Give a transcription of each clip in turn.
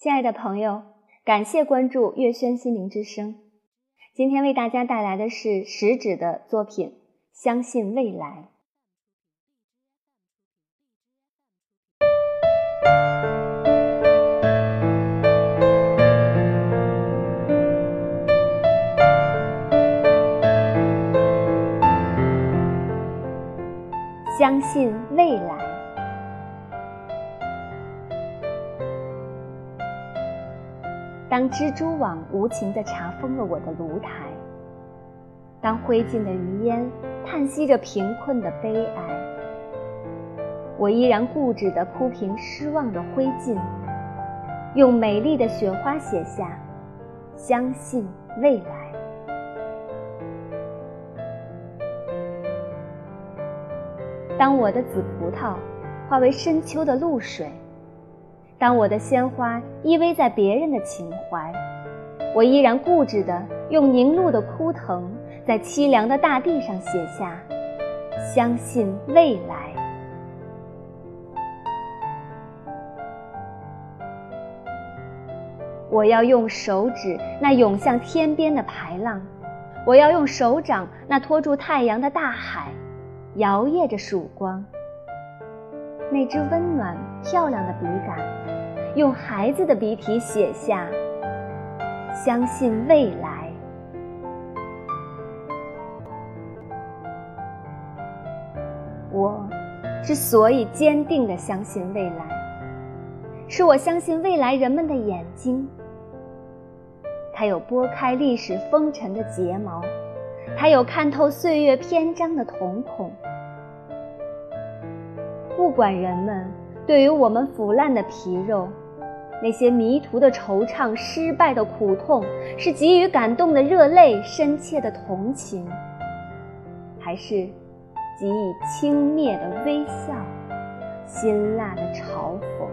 亲爱的朋友，感谢关注月轩心灵之声。今天为大家带来的是食指的作品《相信未来》。相信未来。当蜘蛛网无情地查封了我的炉台，当灰烬的余烟叹息着贫困的悲哀，我依然固执地铺平失望的灰烬，用美丽的雪花写下“相信未来”。当我的紫葡萄化为深秋的露水，当我的鲜花依偎在别人的情怀，我依然固执地用凝露的枯藤，在凄凉的大地上写下“相信未来”。我要用手指那涌向天边的排浪，我要用手掌那托住太阳的大海。摇曳着曙光，那支温暖漂亮的笔杆，用孩子的笔体写下“相信未来”。我之所以坚定的相信未来，是我相信未来人们的眼睛，它有拨开历史风尘的睫毛。它有看透岁月篇章的瞳孔，不管人们对于我们腐烂的皮肉，那些迷途的惆怅、失败的苦痛，是给予感动的热泪、深切的同情，还是给予轻蔑的微笑、辛辣的嘲讽？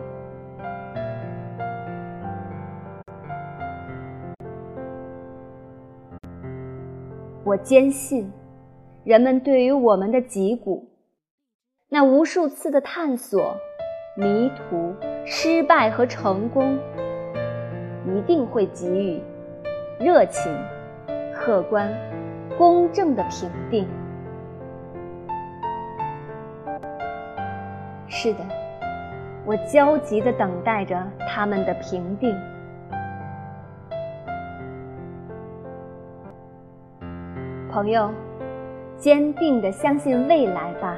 我坚信，人们对于我们的脊骨，那无数次的探索、迷途、失败和成功，一定会给予热情、客观、公正的评定。是的，我焦急地等待着他们的评定。朋友，坚定地相信未来吧，